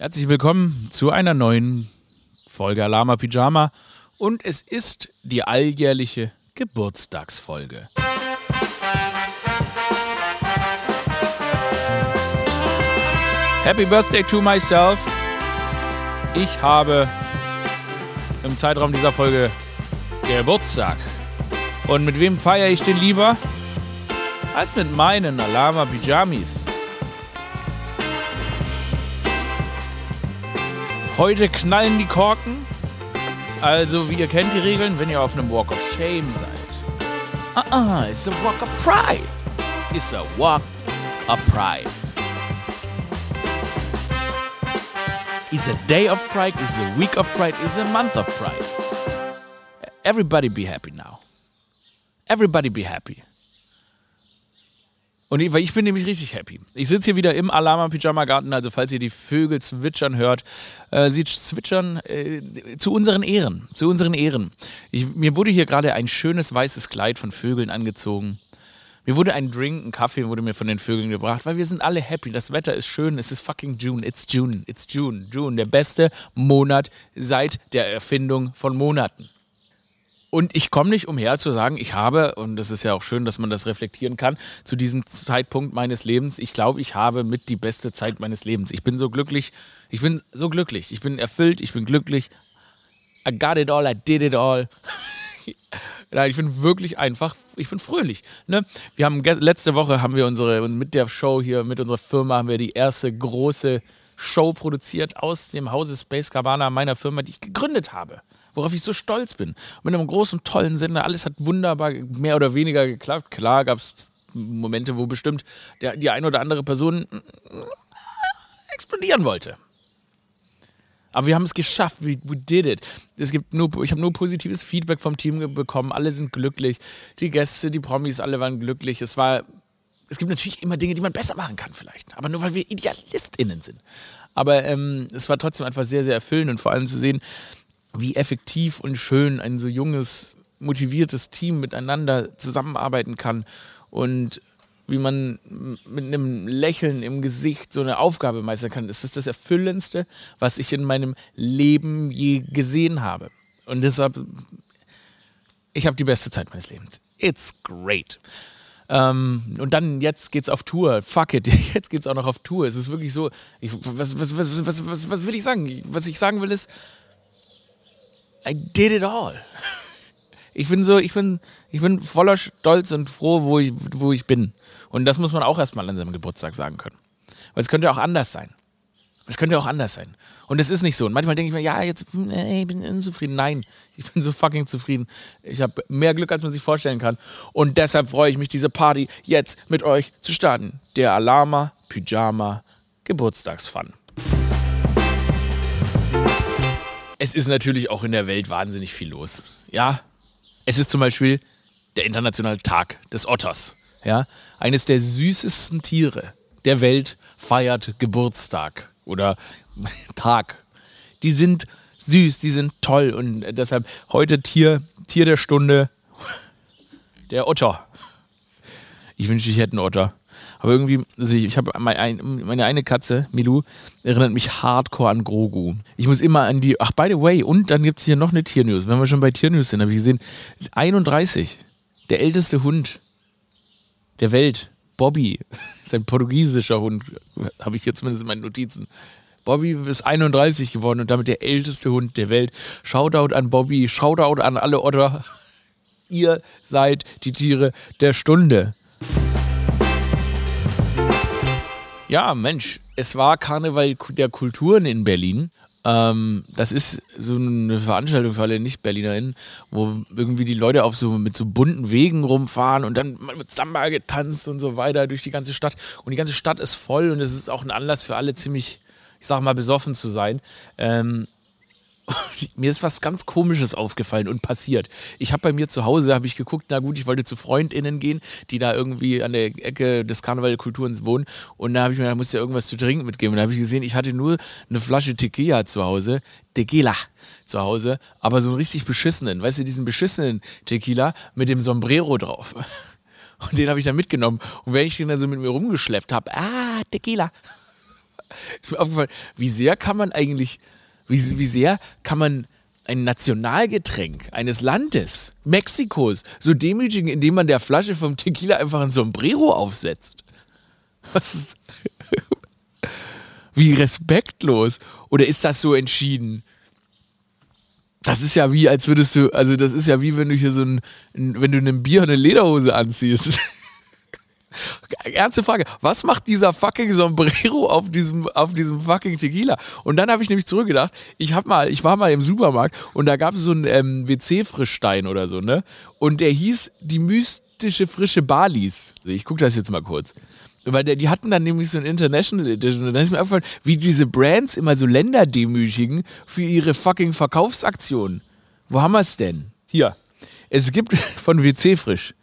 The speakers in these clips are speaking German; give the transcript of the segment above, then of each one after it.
Herzlich willkommen zu einer neuen Folge Alama Pyjama und es ist die alljährliche Geburtstagsfolge. Happy Birthday to myself. Ich habe im Zeitraum dieser Folge Geburtstag. Und mit wem feiere ich den lieber? Als mit meinen Alama Pyjamis. Heute knallen die Korken. Also, wie ihr kennt die Regeln, wenn ihr auf einem Walk of Shame seid. Ah, -uh, it's a Walk of Pride. It's a Walk of Pride. It's a day of pride, it's a week of pride, it's a month of pride. Everybody be happy now. Everybody be happy. Und ich, weil ich bin nämlich richtig happy. Ich sitze hier wieder im Alama Pyjama Garten, also falls ihr die Vögel zwitschern hört, äh, sie zwitschern äh, zu unseren Ehren, zu unseren Ehren. Ich, mir wurde hier gerade ein schönes weißes Kleid von Vögeln angezogen. Mir wurde ein Drink, ein Kaffee wurde mir von den Vögeln gebracht, weil wir sind alle happy. Das Wetter ist schön, es ist fucking June. It's June, it's June, June, der beste Monat seit der Erfindung von Monaten. Und ich komme nicht umher zu sagen, ich habe, und das ist ja auch schön, dass man das reflektieren kann, zu diesem Zeitpunkt meines Lebens, ich glaube, ich habe mit die beste Zeit meines Lebens. Ich bin so glücklich, ich bin so glücklich, ich bin erfüllt, ich bin glücklich. I got it all, I did it all. Nein, ich bin wirklich einfach, ich bin fröhlich. Ne? Wir haben letzte Woche haben wir unsere, mit der Show hier, mit unserer Firma, haben wir die erste große Show produziert aus dem Hause Space Cabana, meiner Firma, die ich gegründet habe worauf ich so stolz bin. Mit einem großen, tollen Sender, alles hat wunderbar mehr oder weniger geklappt. Klar gab es Momente, wo bestimmt der, die eine oder andere Person explodieren wollte. Aber wir haben es geschafft. We, we did it. Es gibt nur, ich habe nur positives Feedback vom Team bekommen. Alle sind glücklich. Die Gäste, die Promis, alle waren glücklich. Es war, es gibt natürlich immer Dinge, die man besser machen kann, vielleicht. Aber nur weil wir IdealistInnen sind. Aber ähm, es war trotzdem einfach sehr, sehr erfüllend und vor allem zu sehen, wie effektiv und schön ein so junges, motiviertes Team miteinander zusammenarbeiten kann und wie man mit einem Lächeln im Gesicht so eine Aufgabe meistern kann. Das ist das Erfüllendste, was ich in meinem Leben je gesehen habe. Und deshalb, ich habe die beste Zeit meines Lebens. It's great. Ähm, und dann, jetzt geht's auf Tour. Fuck it, jetzt geht's auch noch auf Tour. Es ist wirklich so, ich, was, was, was, was, was, was will ich sagen? Was ich sagen will ist, I did it all. Ich bin so, ich bin, ich bin voller Stolz und froh, wo ich, wo ich bin. Und das muss man auch erstmal an seinem Geburtstag sagen können. Weil es könnte auch anders sein. Es könnte auch anders sein. Und es ist nicht so. Und manchmal denke ich mir, ja, jetzt, nee, ich bin unzufrieden. Nein, ich bin so fucking zufrieden. Ich habe mehr Glück, als man sich vorstellen kann. Und deshalb freue ich mich, diese Party jetzt mit euch zu starten. Der Alama Pyjama Geburtstagsfun. es ist natürlich auch in der Welt wahnsinnig viel los. Ja, es ist zum Beispiel der internationale Tag des Otters. Ja, eines der süßesten Tiere der Welt feiert Geburtstag oder Tag. Die sind süß, die sind toll und deshalb heute Tier, Tier der Stunde, der Otter. Ich wünschte, ich hätte einen Otter. Aber irgendwie, also ich, ich habe meine, eine Katze, Milou, erinnert mich hardcore an Grogu. Ich muss immer an die, ach, by the way, und dann gibt es hier noch eine Tiernews. Wenn wir schon bei Tiernews sind, habe ich gesehen, 31, der älteste Hund der Welt, Bobby, ist ein portugiesischer Hund, habe ich hier zumindest in meinen Notizen. Bobby ist 31 geworden und damit der älteste Hund der Welt. Shoutout an Bobby, Shoutout an alle Otter. Ihr seid die Tiere der Stunde. Ja, Mensch, es war Karneval der Kulturen in Berlin. Ähm, das ist so eine Veranstaltung für alle Nicht-BerlinerInnen, wo irgendwie die Leute auf so mit so bunten Wegen rumfahren und dann mit Samba getanzt und so weiter durch die ganze Stadt. Und die ganze Stadt ist voll und es ist auch ein Anlass für alle ziemlich, ich sag mal, besoffen zu sein. Ähm, mir ist was ganz Komisches aufgefallen und passiert. Ich habe bei mir zu Hause, habe ich geguckt, na gut, ich wollte zu FreundInnen gehen, die da irgendwie an der Ecke des Karnevalkulturens wohnen. Und da habe ich mir, da musste ja irgendwas zu trinken mitgeben. Und da habe ich gesehen, ich hatte nur eine Flasche Tequila zu Hause. Tequila zu Hause, aber so einen richtig beschissenen, weißt du, diesen beschissenen Tequila mit dem Sombrero drauf. Und den habe ich dann mitgenommen. Und wenn ich den dann so mit mir rumgeschleppt habe, ah, Tequila. ist mir aufgefallen, wie sehr kann man eigentlich, wie, wie sehr kann man ein Nationalgetränk eines Landes, Mexikos, so demütigen, indem man der Flasche vom Tequila einfach ein Sombrero aufsetzt. Was wie respektlos. Oder ist das so entschieden? Das ist ja wie, als würdest du, also das ist ja wie, wenn du hier so ein, wenn du einem Bier eine Lederhose anziehst. Ernste Frage, was macht dieser fucking Sombrero auf diesem, auf diesem fucking Tequila? Und dann habe ich nämlich zurückgedacht, ich hab mal, ich war mal im Supermarkt und da gab es so einen ähm, WC-Frischstein oder so, ne? Und der hieß die mystische frische Balis. Ich gucke das jetzt mal kurz. Weil der, die hatten dann nämlich so ein International Edition. Und dann ist mir aufgefallen, wie diese Brands immer so Länder demütigen für ihre fucking Verkaufsaktionen. Wo haben wir es denn? Hier. Es gibt von WC Frisch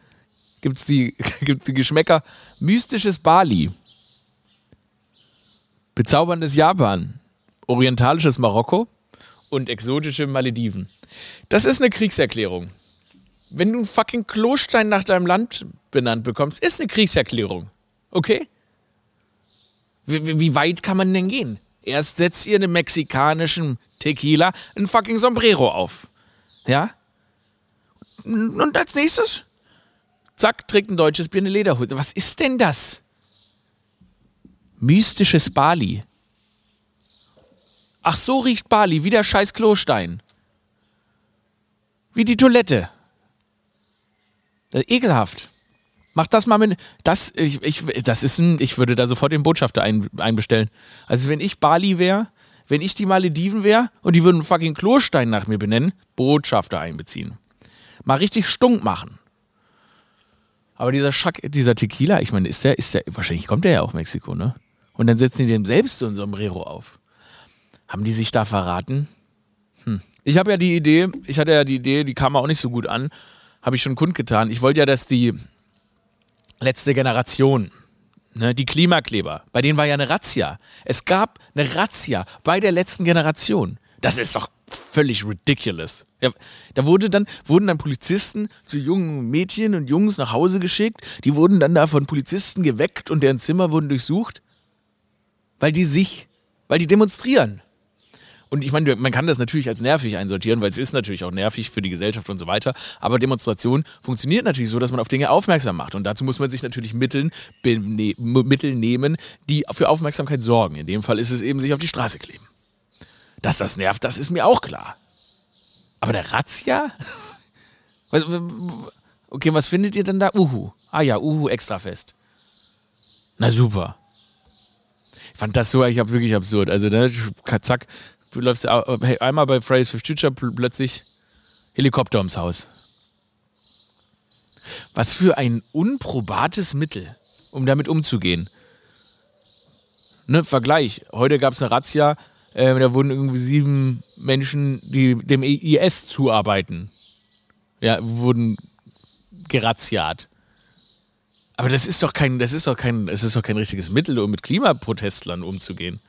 gibt es die, gibt's die Geschmäcker mystisches Bali, bezauberndes Japan, orientalisches Marokko und exotische Malediven. Das ist eine Kriegserklärung. Wenn du einen fucking Klostein nach deinem Land benannt bekommst, ist eine Kriegserklärung. Okay? Wie, wie weit kann man denn gehen? Erst setzt ihr einem mexikanischen Tequila ein fucking Sombrero auf. Ja? Und als nächstes Zack, trägt ein deutsches Bier eine Lederhose. Was ist denn das? Mystisches Bali. Ach, so riecht Bali, wie der scheiß Klostein. Wie die Toilette. Ekelhaft. Mach das mal mit. Das, ich, ich, das ist ein, ich würde da sofort den Botschafter ein, einbestellen. Also, wenn ich Bali wäre, wenn ich die Malediven wäre und die würden fucking Klostein nach mir benennen, Botschafter einbeziehen. Mal richtig stunk machen. Aber dieser Schack, dieser Tequila, ich meine, ist der, ist der, wahrscheinlich kommt der ja aus Mexiko, ne? Und dann setzen die dem selbst so ein Sombrero auf. Haben die sich da verraten? Hm. Ich habe ja die Idee, ich hatte ja die Idee, die kam auch nicht so gut an, habe ich schon kundgetan. Ich wollte ja, dass die letzte Generation, ne, die Klimakleber, bei denen war ja eine Razzia. Es gab eine Razzia bei der letzten Generation. Das ist doch völlig ridiculous. Ja, da wurde dann, wurden dann Polizisten zu jungen Mädchen und Jungs nach Hause geschickt. Die wurden dann da von Polizisten geweckt und deren Zimmer wurden durchsucht, weil die sich, weil die demonstrieren. Und ich meine, man kann das natürlich als nervig einsortieren, weil es ist natürlich auch nervig für die Gesellschaft und so weiter. Aber Demonstration funktioniert natürlich so, dass man auf Dinge aufmerksam macht. Und dazu muss man sich natürlich Mittel, Mittel nehmen, die für Aufmerksamkeit sorgen. In dem Fall ist es eben sich auf die Straße kleben. Dass das nervt, das ist mir auch klar. Aber der Razzia? Okay, was findet ihr denn da? Uhu. Ah ja, Uhu Extrafest. Na super. Ich fand das so, ich habe wirklich absurd. Also, ne, zack, du läufst einmal bei Fridays for Future plötzlich Helikopter ums Haus. Was für ein unprobates Mittel, um damit umzugehen. Ne, Vergleich. Heute gab es eine Razzia, äh, da wurden irgendwie sieben Menschen, die dem IS zuarbeiten, ja, wurden gerazziat. Aber das ist doch kein, das ist doch kein, das ist doch kein richtiges Mittel, um mit Klimaprotestlern umzugehen.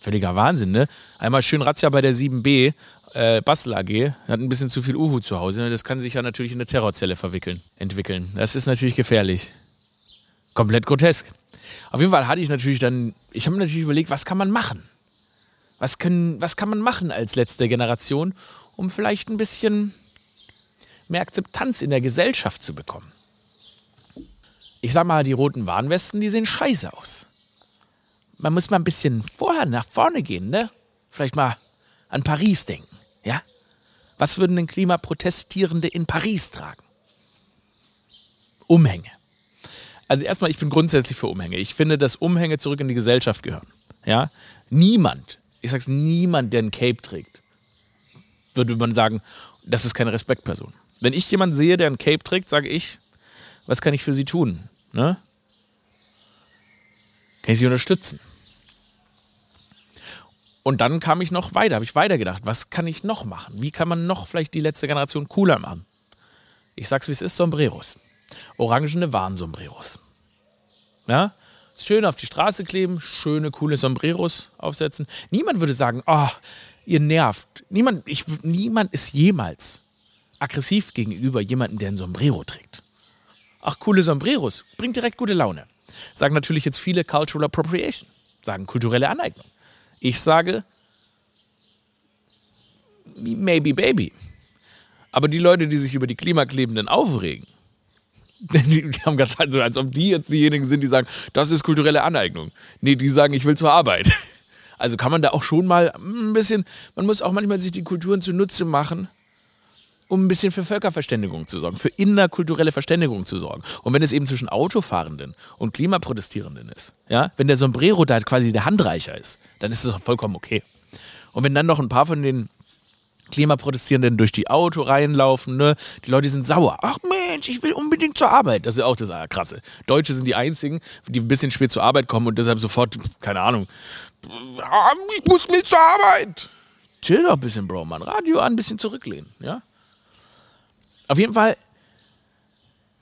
Völliger Wahnsinn, ne? Einmal schön Razzia bei der 7b, äh, Bastel AG, hat ein bisschen zu viel Uhu zu Hause. Ne? Das kann sich ja natürlich in eine Terrorzelle verwickeln, entwickeln. Das ist natürlich gefährlich. Komplett grotesk. Auf jeden Fall hatte ich natürlich dann, ich habe mir natürlich überlegt, was kann man machen? Was, können, was kann man machen als letzte Generation, um vielleicht ein bisschen mehr Akzeptanz in der Gesellschaft zu bekommen? Ich sag mal, die roten Warnwesten, die sehen scheiße aus. Man muss mal ein bisschen vorher nach vorne gehen, ne? Vielleicht mal an Paris denken, ja? Was würden denn Klimaprotestierende in Paris tragen? Umhänge. Also erstmal, ich bin grundsätzlich für Umhänge. Ich finde, dass Umhänge zurück in die Gesellschaft gehören. Ja? Niemand ich sag's, niemand, der ein Cape trägt, würde man sagen, das ist keine Respektperson. Wenn ich jemanden sehe, der ein Cape trägt, sage ich, was kann ich für sie tun? Ne? Kann ich sie unterstützen? Und dann kam ich noch weiter, habe ich weitergedacht, was kann ich noch machen? Wie kann man noch vielleicht die letzte Generation cooler machen? Ich sag's, wie es ist, Sombreros. Orangene Warnsombreros. Ja? Schön auf die Straße kleben, schöne, coole Sombreros aufsetzen. Niemand würde sagen, oh, ihr nervt. Niemand, ich, niemand ist jemals aggressiv gegenüber jemandem, der ein Sombrero trägt. Ach, coole Sombreros, bringt direkt gute Laune. Sagen natürlich jetzt viele Cultural Appropriation. sagen kulturelle Aneignung. Ich sage, maybe baby. Aber die Leute, die sich über die Klimaklebenden aufregen, die, haben ganz so, als ob die jetzt diejenigen sind, die sagen, das ist kulturelle Aneignung. Nee, die sagen, ich will zur Arbeit. Also kann man da auch schon mal ein bisschen, man muss auch manchmal sich die Kulturen zunutze machen, um ein bisschen für Völkerverständigung zu sorgen, für innerkulturelle Verständigung zu sorgen. Und wenn es eben zwischen Autofahrenden und Klimaprotestierenden ist, ja, wenn der Sombrero da quasi der Handreicher ist, dann ist es vollkommen okay. Und wenn dann noch ein paar von den Klimaprotestierenden durch die Autoreihen laufen, ne? Die Leute sind sauer. Ach Mensch, ich will unbedingt zur Arbeit. Das ist auch das Krasse. Deutsche sind die einzigen, die ein bisschen spät zur Arbeit kommen und deshalb sofort, keine Ahnung, ich muss mit zur Arbeit. Chill doch ein bisschen, Bro, Mann. Radio an, ein bisschen zurücklehnen, ja? Auf jeden Fall,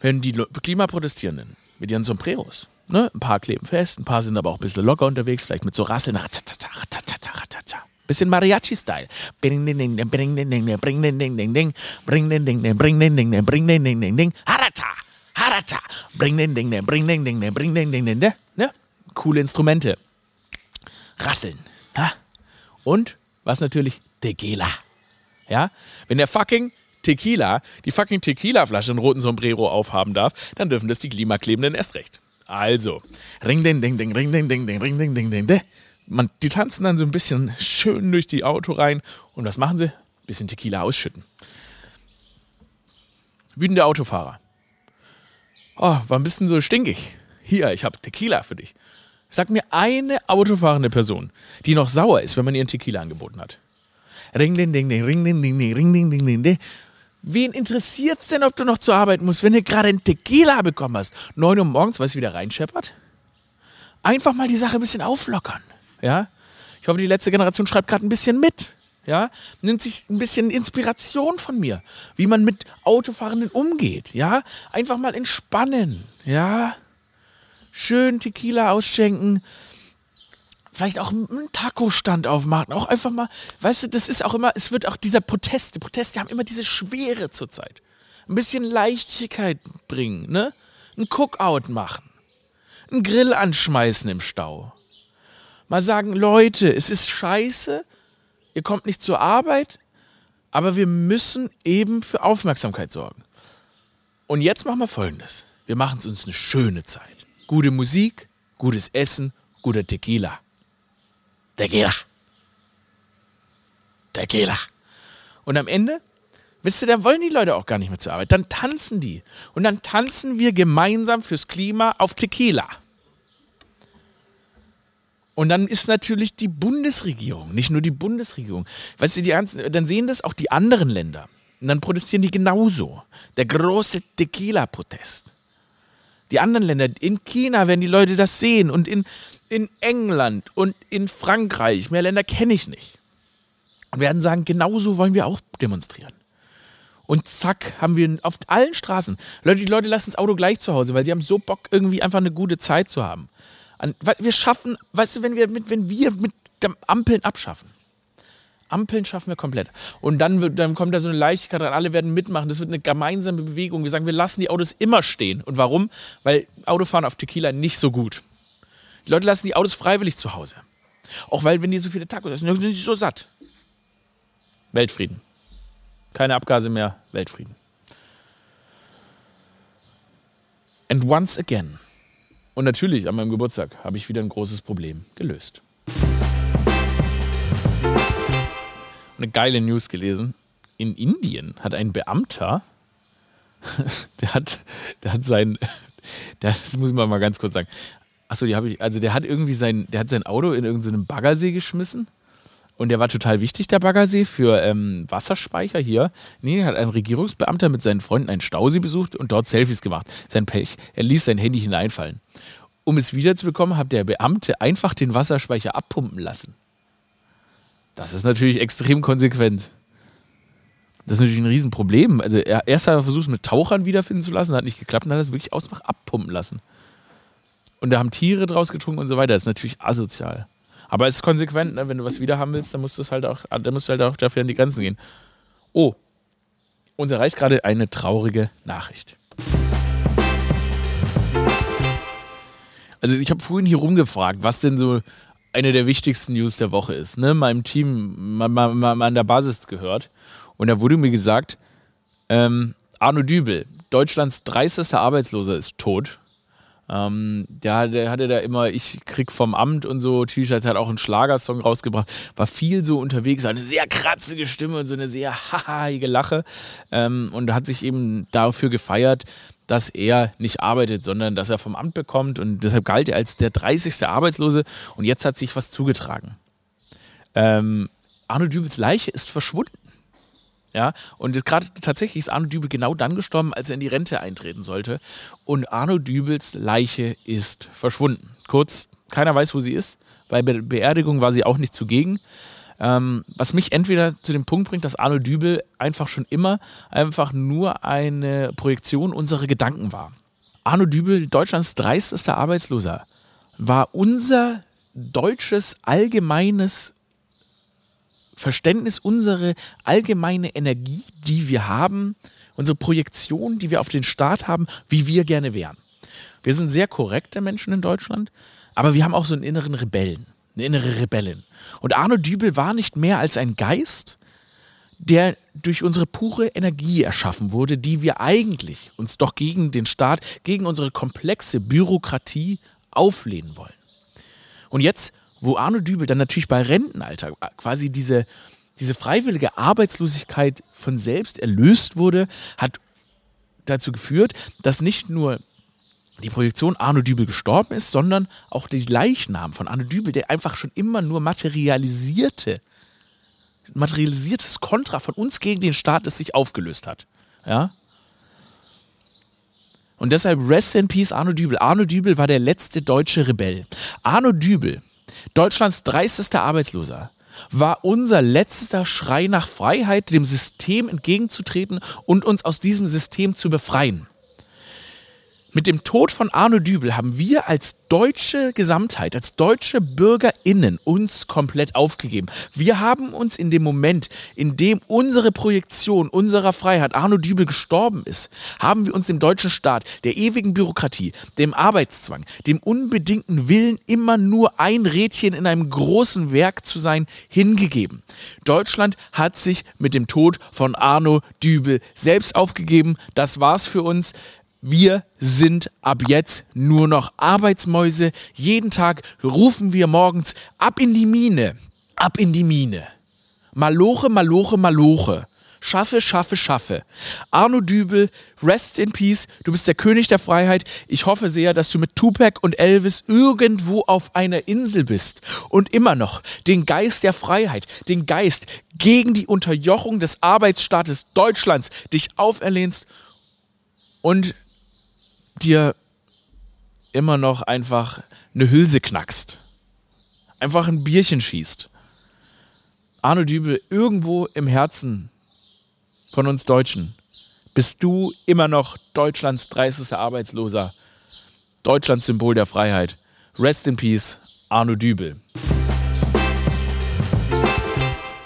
wenn die Klimaprotestierenden mit ihren Sombreros, ne? Ein paar kleben fest, ein paar sind aber auch ein bisschen locker unterwegs, vielleicht mit so Rasseln. Bisschen Mariachi-Style. Bring den Ding, bring den Ding, bring den Ding, ding, ding, bring den Ding, bring den Ding, bring den Ding, Harata, Harata, bring den Ding, bring den Ding, bring den Ding, ne? Coole Instrumente. Rasseln. Und was natürlich? Tequila. Ja? Wenn der fucking Tequila, die fucking Tequila-Flasche einen roten Sombrero aufhaben darf, dann dürfen das die Klimaklebenden erst recht. Also, ring ding ding ding ring ding ding ding ring ding ding ding man, die tanzen dann so ein bisschen schön durch die Auto rein. Und was machen sie? Ein bisschen Tequila ausschütten. Wütende Autofahrer. Oh, warum bist du denn so stinkig? Hier, ich habe Tequila für dich. Sag mir eine autofahrende Person, die noch sauer ist, wenn man ihren Tequila angeboten hat. Ring, ding, ding, ding, ring, ding, ding, ding, ring, ding, ding, ding, ding. Wen interessiert's denn, ob du noch zur Arbeit musst, wenn du gerade einen Tequila bekommen hast? 9 Uhr morgens, weißt du, wie der reinscheppert? Einfach mal die Sache ein bisschen auflockern. Ja? Ich hoffe, die letzte Generation schreibt gerade ein bisschen mit. Ja? Nimmt sich ein bisschen Inspiration von mir, wie man mit Autofahrenden umgeht. Ja? Einfach mal entspannen. Ja? Schön Tequila ausschenken. Vielleicht auch einen Taco-Stand aufmachen. Auch einfach mal, weißt du, das ist auch immer, es wird auch dieser Protest, die Proteste haben immer diese Schwere zurzeit. Ein bisschen Leichtigkeit bringen, ne? Ein Cookout machen. Ein Grill anschmeißen im Stau mal sagen, Leute, es ist scheiße, ihr kommt nicht zur Arbeit, aber wir müssen eben für Aufmerksamkeit sorgen. Und jetzt machen wir Folgendes. Wir machen es uns eine schöne Zeit. Gute Musik, gutes Essen, guter Tequila. Tequila. Tequila. Und am Ende, wisst ihr, dann wollen die Leute auch gar nicht mehr zur Arbeit. Dann tanzen die. Und dann tanzen wir gemeinsam fürs Klima auf Tequila. Und dann ist natürlich die Bundesregierung, nicht nur die Bundesregierung. Weißt du, die, dann sehen das auch die anderen Länder. Und dann protestieren die genauso. Der große Tequila-Protest. Die anderen Länder, in China werden die Leute das sehen und in, in England und in Frankreich, mehr Länder kenne ich nicht. Und werden sagen, genauso wollen wir auch demonstrieren. Und zack, haben wir auf allen Straßen. Leute, die Leute lassen das Auto gleich zu Hause, weil sie haben so Bock, irgendwie einfach eine gute Zeit zu haben. An, wir schaffen, weißt du, wenn wir mit, wenn wir mit Ampeln abschaffen. Ampeln schaffen wir komplett. Und dann, wird, dann kommt da so eine Leichtigkeit rein, alle werden mitmachen. Das wird eine gemeinsame Bewegung. Wir sagen, wir lassen die Autos immer stehen. Und warum? Weil Autofahren auf Tequila nicht so gut. Die Leute lassen die Autos freiwillig zu Hause. Auch weil, wenn die so viele Tacos essen, sind sie so satt. Weltfrieden. Keine Abgase mehr, Weltfrieden. And once again. Und natürlich, an meinem Geburtstag habe ich wieder ein großes Problem gelöst. Eine geile News gelesen. In Indien hat ein Beamter, der hat, der hat sein, das muss man mal ganz kurz sagen. Achso, die habe ich, also der hat irgendwie sein, der hat sein Auto in irgendeinen Baggersee geschmissen und der war total wichtig, der Baggersee, für ähm, Wasserspeicher hier. Nee, hat ein Regierungsbeamter mit seinen Freunden einen Stausee besucht und dort Selfies gemacht. Sein Pech. Er ließ sein Handy hineinfallen. Um es wiederzubekommen, hat der Beamte einfach den Wasserspeicher abpumpen lassen. Das ist natürlich extrem konsequent. Das ist natürlich ein Riesenproblem. Also er, erst hat er versucht, es mit Tauchern wiederfinden zu lassen, hat nicht geklappt und dann hat es wirklich einfach abpumpen lassen. Und da haben Tiere draus getrunken und so weiter. Das ist natürlich asozial. Aber es ist konsequent, ne? wenn du was wieder haben willst, dann musst du es halt auch, dann musst du halt auch dafür an die Grenzen gehen. Oh, uns erreicht gerade eine traurige Nachricht. Also ich habe vorhin hier rumgefragt, was denn so eine der wichtigsten News der Woche ist. Ne? Meinem Team mal, mal, mal an der Basis gehört. Und da wurde mir gesagt, ähm, Arno Dübel, Deutschlands dreistester Arbeitsloser, ist tot. Ähm, der, der, hatte da immer, ich krieg vom Amt und so T-Shirts, hat auch einen Schlagersong rausgebracht, war viel so unterwegs, eine sehr kratzige Stimme und so eine sehr hahaige Lache ähm, und hat sich eben dafür gefeiert, dass er nicht arbeitet, sondern dass er vom Amt bekommt und deshalb galt er als der 30. Arbeitslose und jetzt hat sich was zugetragen. Ähm, Arno Dübels Leiche ist verschwunden. Ja, und gerade tatsächlich ist Arno Dübel genau dann gestorben, als er in die Rente eintreten sollte. Und Arno Dübels Leiche ist verschwunden. Kurz, keiner weiß, wo sie ist. Bei Be Beerdigung war sie auch nicht zugegen. Ähm, was mich entweder zu dem Punkt bringt, dass Arno Dübel einfach schon immer einfach nur eine Projektion unserer Gedanken war. Arno Dübel, Deutschlands dreistester Arbeitsloser, war unser deutsches allgemeines Verständnis, unsere allgemeine Energie, die wir haben, unsere Projektion, die wir auf den Staat haben, wie wir gerne wären. Wir sind sehr korrekte Menschen in Deutschland, aber wir haben auch so einen inneren Rebellen, eine innere Rebellin. Und Arno Dübel war nicht mehr als ein Geist, der durch unsere pure Energie erschaffen wurde, die wir eigentlich uns doch gegen den Staat, gegen unsere komplexe Bürokratie auflehnen wollen. Und jetzt wo Arno Dübel dann natürlich bei Rentenalter quasi diese, diese freiwillige Arbeitslosigkeit von selbst erlöst wurde, hat dazu geführt, dass nicht nur die Projektion Arno Dübel gestorben ist, sondern auch die Leichnam von Arno Dübel, der einfach schon immer nur materialisierte, materialisiertes Kontra von uns gegen den Staat, das sich aufgelöst hat. Ja? Und deshalb Rest in Peace Arno Dübel. Arno Dübel war der letzte deutsche Rebell. Arno Dübel Deutschlands dreistester Arbeitsloser war unser letzter Schrei nach Freiheit, dem System entgegenzutreten und uns aus diesem System zu befreien. Mit dem Tod von Arno Dübel haben wir als deutsche Gesamtheit, als deutsche BürgerInnen uns komplett aufgegeben. Wir haben uns in dem Moment, in dem unsere Projektion unserer Freiheit Arno Dübel gestorben ist, haben wir uns dem deutschen Staat, der ewigen Bürokratie, dem Arbeitszwang, dem unbedingten Willen, immer nur ein Rädchen in einem großen Werk zu sein, hingegeben. Deutschland hat sich mit dem Tod von Arno Dübel selbst aufgegeben. Das war's für uns. Wir sind ab jetzt nur noch Arbeitsmäuse. Jeden Tag rufen wir morgens ab in die Mine, ab in die Mine. Maloche, Maloche, Maloche. Schaffe, schaffe, schaffe. Arno Dübel, rest in peace. Du bist der König der Freiheit. Ich hoffe sehr, dass du mit Tupac und Elvis irgendwo auf einer Insel bist und immer noch den Geist der Freiheit, den Geist gegen die Unterjochung des Arbeitsstaates Deutschlands dich auferlehnst und dir immer noch einfach eine Hülse knackst. Einfach ein Bierchen schießt. Arno Dübel, irgendwo im Herzen von uns Deutschen bist du immer noch Deutschlands 30. Arbeitsloser. Deutschlands Symbol der Freiheit. Rest in Peace, Arno Dübel.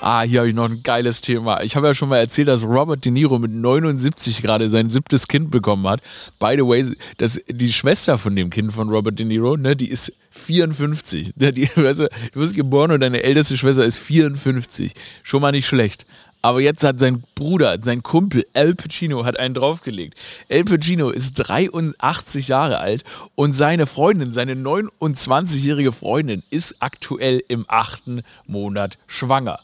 Ah, hier habe ich noch ein geiles Thema. Ich habe ja schon mal erzählt, dass Robert De Niro mit 79 gerade sein siebtes Kind bekommen hat. By the way, das, die Schwester von dem Kind von Robert De Niro, ne, die ist 54. Die, weißt du, wirst geboren und deine älteste Schwester ist 54. Schon mal nicht schlecht. Aber jetzt hat sein Bruder, sein Kumpel El Pacino hat einen draufgelegt. El Pacino ist 83 Jahre alt und seine Freundin, seine 29-jährige Freundin, ist aktuell im achten Monat schwanger.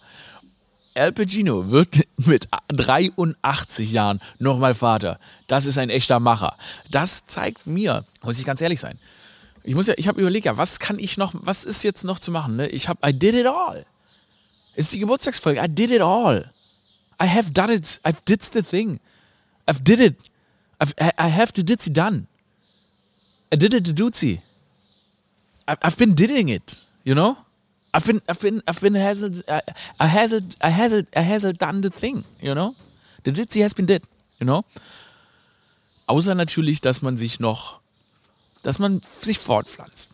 Al Pacino wird mit 83 Jahren nochmal Vater. Das ist ein echter Macher. Das zeigt mir, muss ich ganz ehrlich sein. Ich muss ja, ich habe überlegt, ja, was kann ich noch, was ist jetzt noch zu machen? Ne? Ich habe, I did it all. Ist die Geburtstagsfolge. I did it all. I have done it. I've did the thing. I've did it. I've, I have to did done. I did it to dootsie. I've been doing it, you know? I've been, I've been, I've been hasn't, I, I hasn't, I hasn't, I hasn't done the thing, you know? The did, has been did, you know? Außer natürlich, dass man sich noch, dass man sich fortpflanzt.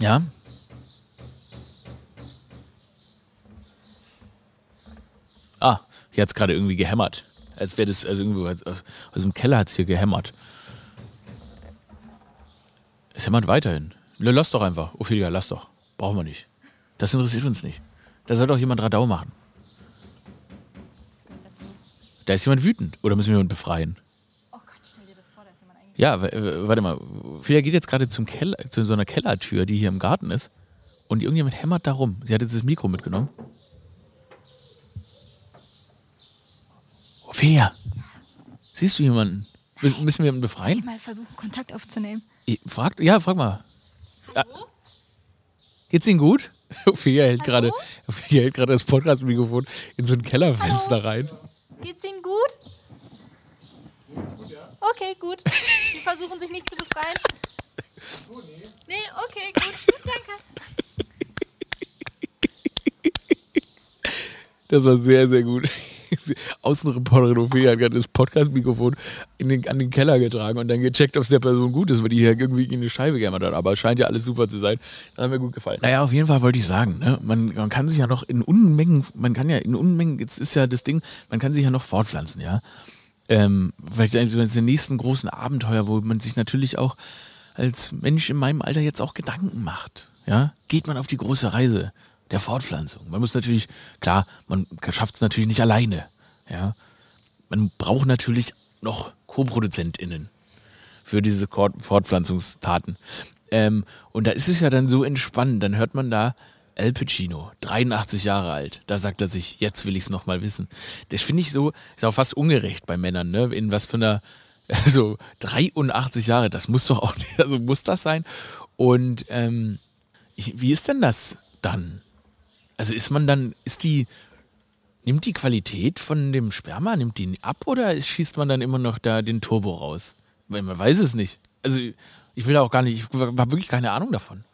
Ja? Ah, hier hat es gerade irgendwie gehämmert. Als wäre das, also irgendwo, aus, aus dem Keller hat es hier gehämmert. Es hämmert weiterhin. Lass doch einfach. Ophelia, lass doch. Brauchen wir nicht. Das interessiert uns nicht. Da soll doch jemand Radau machen. Da ist jemand wütend. Oder müssen wir jemanden befreien? Oh Gott, stell dir das vor, da ist jemand eigentlich. Ja, warte mal. Filia geht jetzt gerade zum Keller, zu so einer Kellertür, die hier im Garten ist. Und irgendjemand hämmert da rum. Sie hat jetzt das Mikro mitgenommen. Ophelia, siehst du jemanden? Mü- Müssen wir jemanden befreien? Mal versuchen, Kontakt aufzunehmen. Ich- Frag, ja, frag mal. Ja. Geht's Ihnen gut? Ophelia hält gerade Ophelia hält gerade das Podcast-Mikrofon in so ein Kellerfenster rein. Geht's Ihnen gut? Okay, gut. Sie versuchen sich nicht zu befreien. Nee, okay, gut. Danke. Das war sehr, sehr gut. Außenreporterin Ophelia hat gerade das Podcast-Mikrofon den, an den Keller getragen und dann gecheckt, ob es der Person gut ist, weil die hier irgendwie in eine Scheibe gehämmert hat. Aber es scheint ja alles super zu sein. Das hat mir gut gefallen. Naja, auf jeden Fall wollte ich sagen, ne? man, man kann sich ja noch in Unmengen, man kann ja in Unmengen, jetzt ist ja das Ding, man kann sich ja noch fortpflanzen, ja. Ähm, vielleicht eines der nächsten großen Abenteuer, wo man sich natürlich auch als Mensch in meinem Alter jetzt auch Gedanken macht. Ja? Geht man auf die große Reise der Fortpflanzung? Man muss natürlich, klar, man schafft es natürlich nicht alleine. Ja? Man braucht natürlich noch Co-ProduzentInnen für diese Fortpflanzungstaten. Ähm, und da ist es ja dann so entspannend. Dann hört man da El Pacino, 83 Jahre alt. Da sagt er sich, jetzt will ich es nochmal wissen. Das finde ich so, ist auch fast ungerecht bei Männern, ne? In was für einer, also 83 Jahre, das muss doch auch nicht, also muss das sein. Und ähm, wie ist denn das dann? Also ist man dann, ist die, nimmt die Qualität von dem Sperma, nimmt die ab oder schießt man dann immer noch da den Turbo raus? Weil man weiß es nicht. Also ich will auch gar nicht, ich habe wirklich keine Ahnung davon.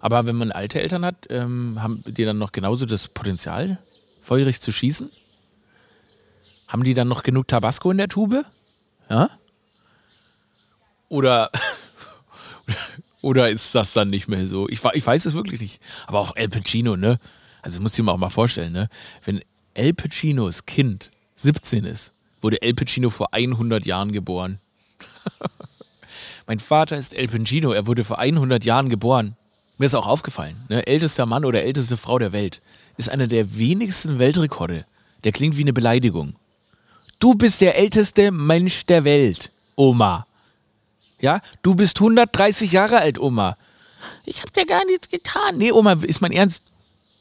Aber wenn man alte Eltern hat, ähm, haben die dann noch genauso das Potenzial, feurig zu schießen? Haben die dann noch genug Tabasco in der Tube? Ja? Oder, oder ist das dann nicht mehr so? Ich, ich weiß es wirklich nicht. Aber auch El Pacino, ne? Also muss ich mir auch mal vorstellen, ne? Wenn El Pacinos Kind 17 ist, wurde El Pacino vor 100 Jahren geboren. mein Vater ist El Pacino, er wurde vor 100 Jahren geboren. Mir ist auch aufgefallen, ne? ältester Mann oder älteste Frau der Welt ist einer der wenigsten Weltrekorde. Der klingt wie eine Beleidigung. Du bist der älteste Mensch der Welt, Oma. Ja, du bist 130 Jahre alt, Oma. Ich hab dir gar nichts getan. Nee, Oma, ist mein Ernst.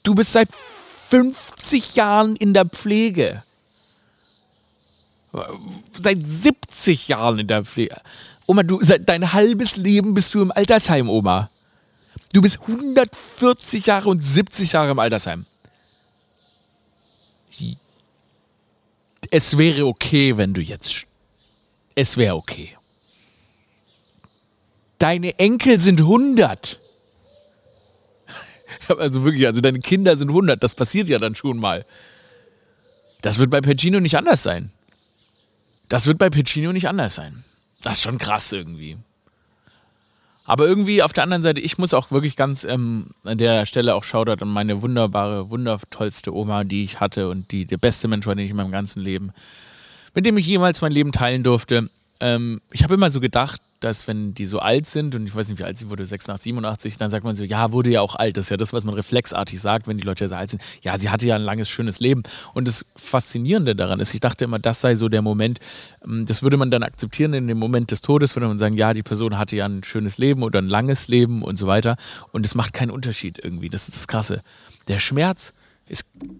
Du bist seit 50 Jahren in der Pflege. Seit 70 Jahren in der Pflege. Oma, du, seit dein halbes Leben bist du im Altersheim, Oma. Du bist 140 Jahre und 70 Jahre im Altersheim. Es wäre okay, wenn du jetzt. Es wäre okay. Deine Enkel sind 100. Also wirklich, also deine Kinder sind 100. Das passiert ja dann schon mal. Das wird bei Pacino nicht anders sein. Das wird bei Pacino nicht anders sein. Das ist schon krass irgendwie. Aber irgendwie auf der anderen Seite, ich muss auch wirklich ganz ähm, an der Stelle auch Shoutout an meine wunderbare, wundertollste Oma, die ich hatte und die der beste Mensch war, den ich in meinem ganzen Leben, mit dem ich jemals mein Leben teilen durfte. Ähm, ich habe immer so gedacht, dass wenn die so alt sind, und ich weiß nicht, wie alt sie wurde, 86, 87, dann sagt man so, ja, wurde ja auch alt. Das ist ja das, was man reflexartig sagt, wenn die Leute sehr alt sind. Ja, sie hatte ja ein langes, schönes Leben. Und das Faszinierende daran ist, ich dachte immer, das sei so der Moment, ähm, das würde man dann akzeptieren in dem Moment des Todes, würde man sagen, ja, die Person hatte ja ein schönes Leben oder ein langes Leben und so weiter. Und es macht keinen Unterschied irgendwie. Das ist das Krasse. Der Schmerz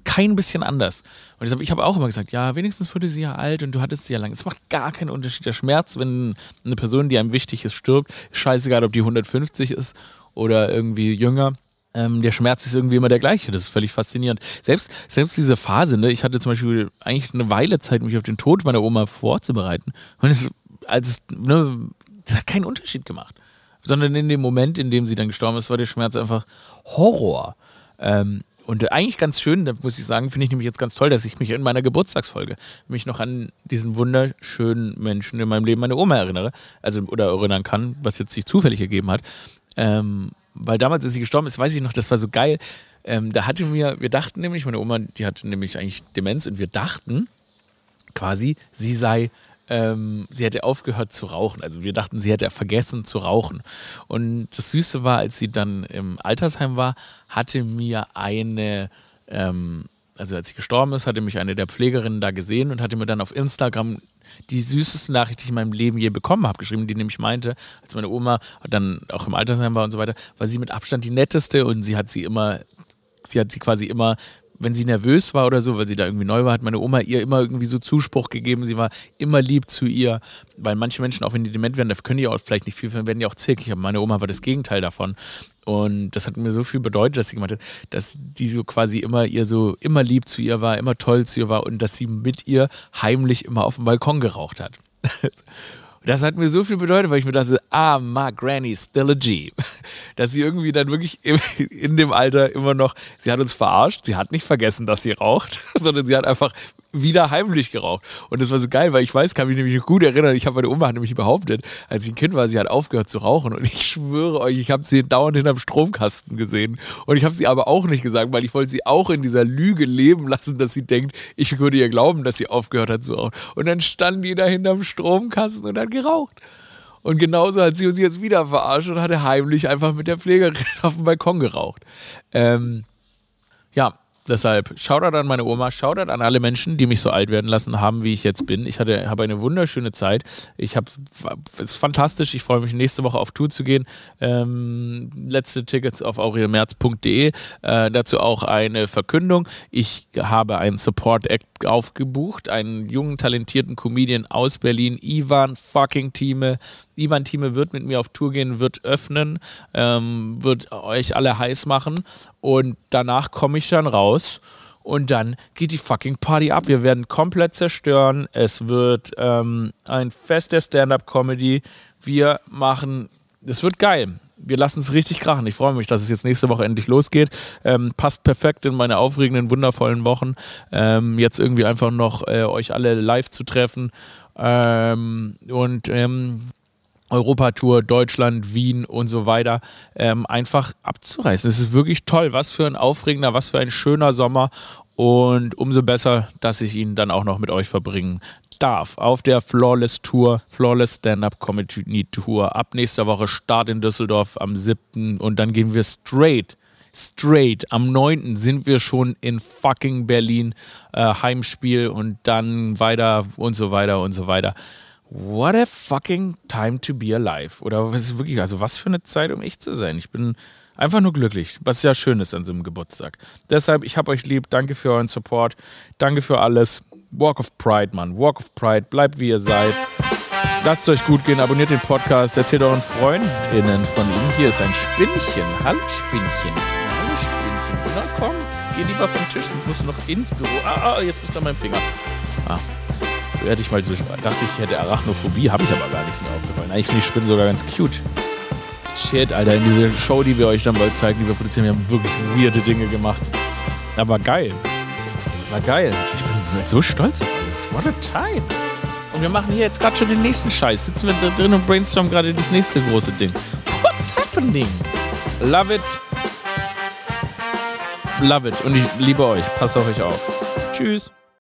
kein bisschen anders. Und ich habe auch immer gesagt, ja, wenigstens wurde sie ja alt und du hattest sie ja lang. Es macht gar keinen Unterschied. Der Schmerz, wenn eine Person, die einem wichtig ist, stirbt, ist scheißegal, ob die 150 ist oder irgendwie jünger. Ähm, der Schmerz ist irgendwie immer der gleiche. Das ist völlig faszinierend. Selbst, selbst diese Phase, ne, ich hatte zum Beispiel eigentlich eine Weile Zeit, mich auf den Tod meiner Oma vorzubereiten. Und es, als es, ne, das hat keinen Unterschied gemacht. Sondern in dem Moment, in dem sie dann gestorben ist, war der Schmerz einfach Horror. Ähm, und eigentlich ganz schön, da muss ich sagen, finde ich nämlich jetzt ganz toll, dass ich mich in meiner Geburtstagsfolge mich noch an diesen wunderschönen Menschen in meinem Leben, meine Oma erinnere, also oder erinnern kann, was jetzt sich zufällig ergeben hat. Ähm, weil damals, als sie gestorben ist, weiß ich noch, das war so geil. Ähm, da hatte mir, wir dachten nämlich, meine Oma, die hatte nämlich eigentlich Demenz und wir dachten quasi, sie sei ähm, sie hätte aufgehört zu rauchen. Also wir dachten, sie hätte vergessen zu rauchen. Und das Süße war, als sie dann im Altersheim war, hatte mir eine, ähm, also als sie gestorben ist, hatte mich eine der Pflegerinnen da gesehen und hatte mir dann auf Instagram die süßeste Nachricht, die ich in meinem Leben je bekommen habe, geschrieben, die nämlich meinte, als meine Oma dann auch im Altersheim war und so weiter, war sie mit Abstand die netteste und sie hat sie immer, sie hat sie quasi immer wenn sie nervös war oder so, weil sie da irgendwie neu war, hat meine Oma ihr immer irgendwie so Zuspruch gegeben. Sie war immer lieb zu ihr, weil manche Menschen, auch wenn die dement werden, da können die auch vielleicht nicht viel, werden ja auch zickig. Aber meine Oma war das Gegenteil davon. Und das hat mir so viel bedeutet, dass sie gemeint hat, dass die so quasi immer ihr so immer lieb zu ihr war, immer toll zu ihr war und dass sie mit ihr heimlich immer auf dem Balkon geraucht hat. Das hat mir so viel bedeutet, weil ich mir dachte, ah, my granny still a G. Dass sie irgendwie dann wirklich in dem Alter immer noch, sie hat uns verarscht, sie hat nicht vergessen, dass sie raucht, sondern sie hat einfach wieder heimlich geraucht. Und das war so geil, weil ich weiß, kann mich nämlich gut erinnern, ich habe meine Oma nämlich behauptet, als ich ein Kind war, sie hat aufgehört zu rauchen. Und ich schwöre euch, ich habe sie dauernd hinterm Stromkasten gesehen. Und ich habe sie aber auch nicht gesagt, weil ich wollte sie auch in dieser Lüge leben lassen, dass sie denkt, ich würde ihr glauben, dass sie aufgehört hat zu rauchen. Und dann stand die da hinterm Stromkasten und hat geraucht. Und genauso hat sie uns jetzt wieder verarscht und hatte heimlich einfach mit der Pflegerin auf dem Balkon geraucht. Ähm, ja, Deshalb Shoutout an meine Oma, Shoutout an alle Menschen, die mich so alt werden lassen haben, wie ich jetzt bin. Ich hatte, habe eine wunderschöne Zeit. Ich habe, es ist fantastisch. Ich freue mich nächste Woche auf Tour zu gehen. Ähm, letzte Tickets auf aurelmerz.de. Äh, dazu auch eine Verkündung. Ich habe einen Support Act aufgebucht, einen jungen, talentierten Comedian aus Berlin, Ivan fucking Thieme. Ivan Thieme wird mit mir auf Tour gehen, wird öffnen, ähm, wird euch alle heiß machen und danach komme ich dann raus und dann geht die fucking Party ab. Wir werden komplett zerstören. Es wird ähm, ein Fest der Stand-Up-Comedy. Wir machen, es wird geil. Wir lassen es richtig krachen. Ich freue mich, dass es jetzt nächste Woche endlich losgeht. Ähm, passt perfekt in meine aufregenden, wundervollen Wochen. Ähm, jetzt irgendwie einfach noch äh, euch alle live zu treffen. Ähm, und ähm, Europatour, Deutschland, Wien und so weiter ähm, einfach abzureißen. Es ist wirklich toll. Was für ein aufregender, was für ein schöner Sommer. Und umso besser, dass ich ihn dann auch noch mit euch verbringen darf. Auf der Flawless Tour, Flawless Stand-Up Comedy Tour. Ab nächster Woche Start in Düsseldorf am 7. Und dann gehen wir straight straight. Am 9. sind wir schon in fucking Berlin, äh, Heimspiel und dann weiter und so weiter und so weiter. What a fucking time to be alive. Oder was ist wirklich, also was für eine Zeit, um echt zu sein. Ich bin einfach nur glücklich, was ja schön ist an so einem Geburtstag. Deshalb, ich hab euch lieb. Danke für euren Support. Danke für alles. Walk of Pride, Mann. Walk of Pride. Bleibt wie ihr seid. Lasst es euch gut gehen. Abonniert den Podcast. Erzählt euren FreundInnen von ihm. Hier ist ein Spinnchen. Hallo Spinnchen. Hallo Spinnchen. Na komm, geh lieber vom Tisch, sonst musst du noch ins Büro. Ah, ah jetzt bist du an meinem Finger. Ah hätte ich mal so, dachte ich hätte Arachnophobie, habe ich aber gar nicht mehr aufgefallen. Eigentlich finde ich Spinnen sogar ganz cute. Shit, Alter, in diese Show, die wir euch dann bald zeigen, die wir produzieren, wir haben wirklich weirde Dinge gemacht. Aber geil. War geil. Ich bin so stolz auf alles. What a time. Und wir machen hier jetzt gerade schon den nächsten Scheiß. Sitzen wir da drin und brainstormen gerade das nächste große Ding. What's happening? Love it. Love it. Und ich liebe euch. Passt auf euch auf. Tschüss.